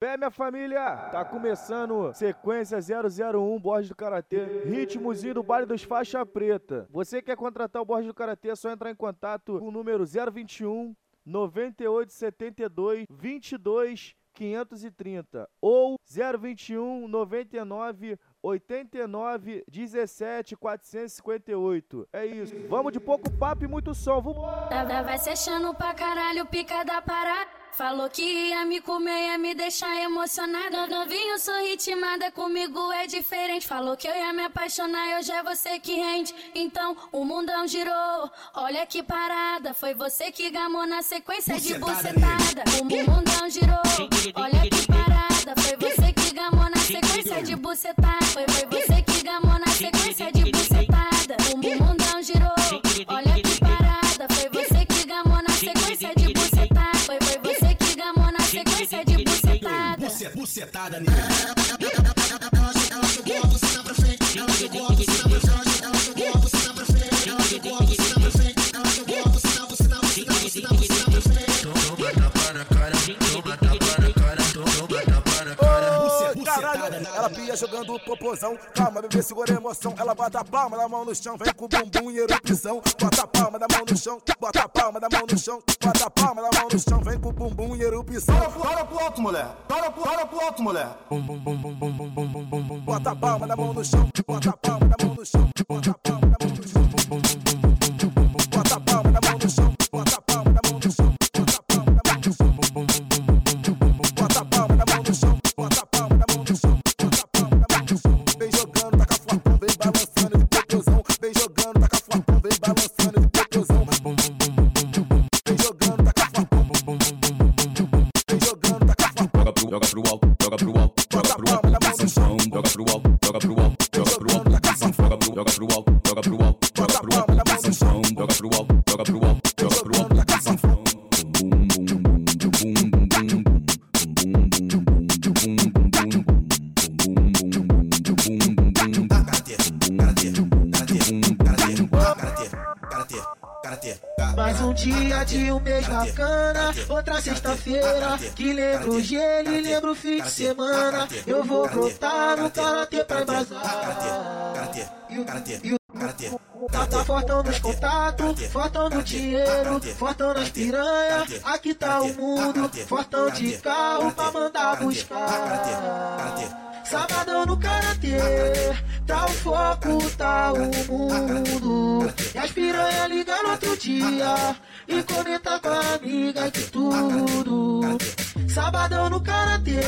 Pé, minha família! Tá começando sequência 001 Borges do Karatê, ritmozinho do baile dos faixa preta. Você quer contratar o Borges do Karatê, é só entrar em contato com o número 021 9872 22 530 ou 021 99 89 17 458. É isso. Vamos de pouco papo e muito som. Vamos. Vai se achando pra caralho, pica da parada. Falou que ia me comer, ia me deixar emocionada. Novinho, sou ritmada, comigo é diferente. Falou que eu ia me apaixonar, hoje é você que rende. Então o mundão girou, olha que parada. Foi você que gamou na sequência de bucetada. O mundão girou, olha que parada. Foi você que gamou na sequência de bucetada. Foi, foi você que gamou na sequência de bucetada. O mundão girou, olha que parada. Bucetada. Buce- Bucetada nele. Ela jogou a buceta pra frente. Ela jogou a buceta pra frente. Pia jogando popozão. Calma, bebê, segura a emoção. Ela bota a palma da mão no chão, vem com o bumbum em erupção. Bota a palma da mão no chão, bota a palma da mão no chão, bota a palma da mão no chão, vem com o bumbum em erupção. Para pro alto, mulher. Para pro, para pro alto, mulher. Bum bum bum bum bum bum bum bum Bota a palma da mão no chão, bota a palma da mão no chão, bota a palma Cause de um mês bacana, outra sexta-feira que lembra o gelo e lembra o fim de semana. Eu vou brotar no karatê pra embasar. Karatê, karatê, karatê, Tá, tá fortão nos contatos, fortão no dinheiro, fortão nas piranha. Aqui tá o mundo, fortão de carro pra mandar buscar. Sabadão no karatê, o foco, tá o mundo. E as piranha liga no outro dia e comenta com a amiga de tudo. Sabadão no karatê,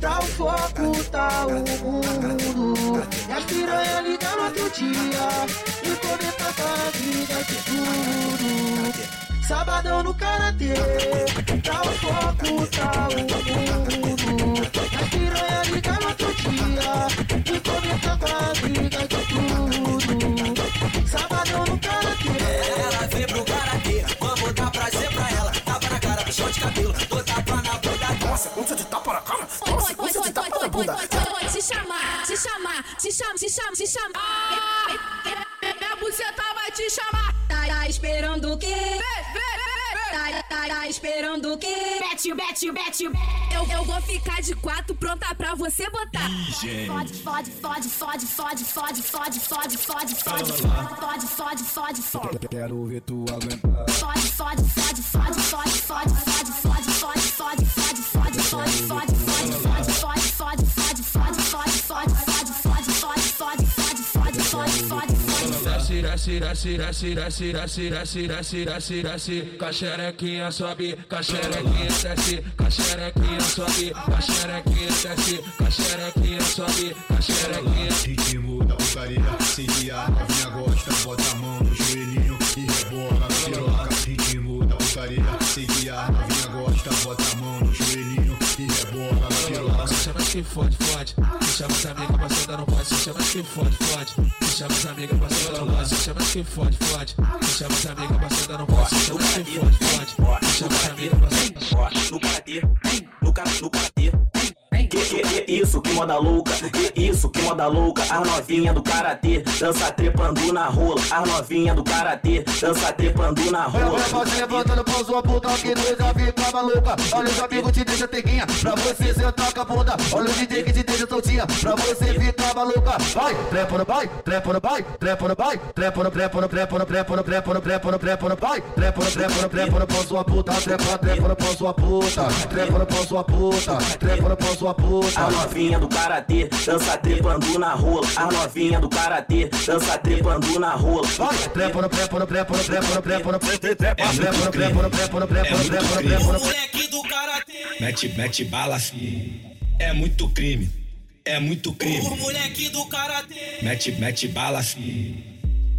tá o foco, tá o mundo. E as piranha liga no outro dia e comenta com a amiga de tudo. Sabadão no karatê, tá o foco, tá o mundo. E as piranha liga no outro dia e comenta chama, se chama, chama. Minha buceta vai te chamar. Tá, tá esperando o quê? Tá, tá, tá esperando o quê? Bete, bete, bete. Eu, eu vou ficar de quatro pronta pra você botar. Fode, fode, fode, fode, fode, fode, fode, fode, fode, fode, fode, fode, fode, fode. Quero ver tu aguentar. Fode, fode, fode, fode, fode, fode, fode, fode, fode, fode, fode, fode. Desce, desce, desce, desce, desce, desce, desce, desce, desce, desce, com a xerequinha sobe, com a xerequinha desce, com a xerequinha sobe, com a xerequinha desce, com a xerequinha sobe, com a xerequinha. Ritmo da putaria, se guia, novinha gosta, bota a mão no joelhinho que fode, fode. Deixa mais amiga passada não pode. Se chama que fode, fode. Deixa mais amiga passada não pode. Se chama que fode, fode. Deixa mais amiga passada no pode. Se chama que fode, fode. Deixa mais amiga passada no pote, no karatê, no karatê, no karatê. Isso, que moda louca. Que isso, que moda louca. As novinha do karatê, dança trepando na rola. As novinha do karatê, dança trepando na Olha rola. pra você levantando pão, sua puta que tu já fica maluca. Olha os amigos te deixa teguinha, pra você sentar com a bunda. Olha o DJ que te deixa soltinha, pra você ficar maluca. Vai, trepa no vai, trepa no vai, trepa no vai, trepa no trepa no trepa no trepa no trepa no trepa no trepa no vai, trepa no trepa no trepa no pão, sua puta, trepa, trepa no pão, sua puta, trepa no pão, sua puta, trepa no pão, sua puta. Novinha do karatê, dança trepando na rola. As novinha do karatê, dança trepando na rola. Trepa no trepa no trepa no trepa no trepa no trepa no trepa no trepa no trepa no trepa no trepa no trepa no trepa no Moleque do karatê, Mete, mete bala, fi. É muito crime. É muito o crime. moleque do karatê. Mete, mete bala, fi.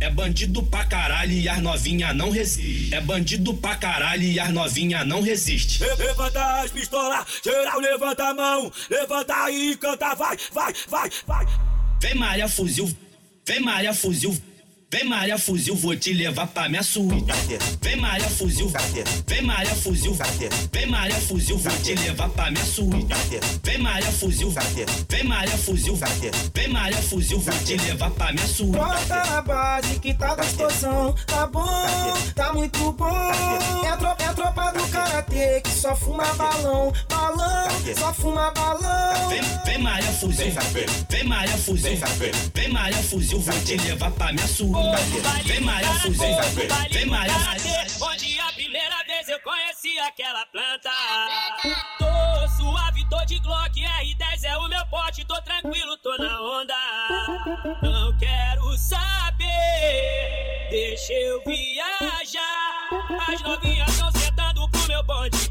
É bandido pra caralho e as novinha não resiste. É bandido pra caralho e as novinha não resiste. Levanta as pistolas, geral levanta a mão, levanta e canta, vai, vai, vai, vai. Vem Maria Fuzil, vem Maria Fuzil. Vem Maria Fuzil, vou te levar pra minha suíte. Vem Maria Fuzil, vem Maria Fuzil. Vem Maria Fuzil, vou te levar pra minha suíte. Vem Maria Fuzil, vem Maria Fuzil. Vem Maria Fuzil, vou te levar pra minha suíte. Bota na base que tá gostosão, tá bom, tá muito bom. É a tropa, é a tropa do karatê que só fuma balão, balão, só fuma balão. Vem, vem. Maria Fuzil, vem Maria Fuzil, vem Maria Fuzil, vou te levar pra minha suíte. Vem Maria Fuzil, vem. Maria Onde a primeira vez eu conheci aquela planta. Tô suave, tô de Glock, R10 é o meu pote, tô tranquilo, tô na onda. Não quero saber, deixa eu viajar. As novinhas tão sentando pro meu bonde.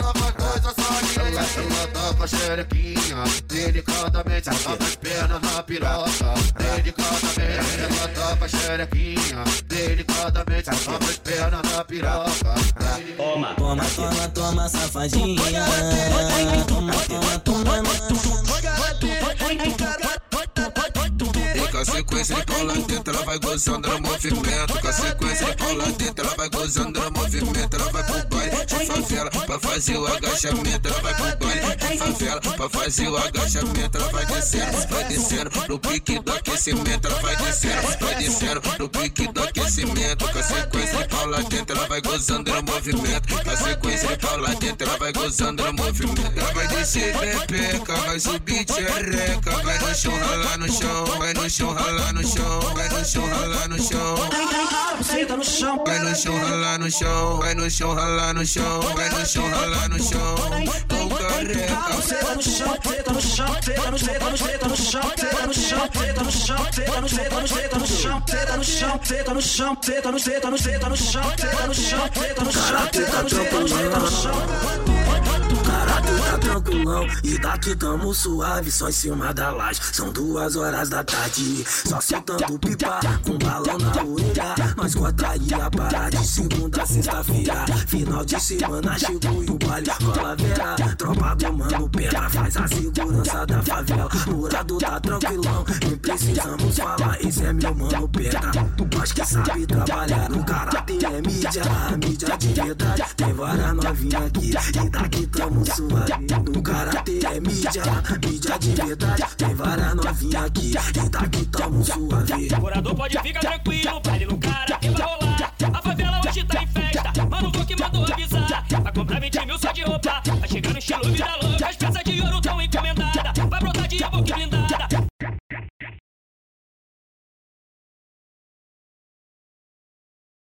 Tá com a xerequinha Delicadamente Ela tá as pernas na piroca Delicadamente Ela tá com a xerequinha Delicadamente Ela tá as pernas na piroca Toma, toma, toma, toma, safadinha. Toma, toma, toma, Com a sequência de lá dentro, ela vai gozando no movimento. Com a sequência de lá dentro, ela vai gozando no movimento. Ela vai pro favela pra fazer o agachamento. Ela vai pro baile favela pra fazer o agachamento. Ela vai descendo, vai descendo no pique do aquecimento. Ela vai descendo, vai descendo no pique do aquecimento. Com a sequência de pau lá dentro, ela vai gozando no movimento. Com a sequência de pau lá dentro, ela vai gozando no movimento. Ela vai descer pepeca, vai subir tchereca. Vai no chão, ralar no chão, vai no chão, ralar no chão, vai no chão, ralar no chão. Senta no chão, Vai no chão, ralar no chão, vai no chão, ralar no chão, vai no chão, ralar no chão. Tô careca. senta no chão, senta no chão, senta no no senta no chão, senta no chão, senta no chão, senta no no senta no chão, senta no chão, senta no chão, senta no no senta no chão, senta no chão, senta no chão, senta no senta no senta no chão. E daqui tamo suave, só em cima da laje. São duas horas da tarde, só sentando pipa com balão na orelha. Nós cortaria a parada de segunda a sexta-feira. Final de semana chegou e o baile rola vera. Tropa do mano pedra faz a segurança da favela. Morado tá tranquilão, nem precisamos falar. Esse é meu mano pedra. Nós que sabe trabalhar no karatê é mídia, mídia de verdade. Tem várias novinhas aqui e daqui tamo suave. No Karatê é mídia, mídia de verdade. Tem vara novinha aqui, e daqui tá tamo suave. Morador pode ficar tranquilo, vale no cara que vai rolar. A favela hoje tá em festa, mano, vou que mandou avisar. Vai comprar 20 mil só de roupa, tá vai chegar no estilo vida louca. As peças de ouro tão encomendadas.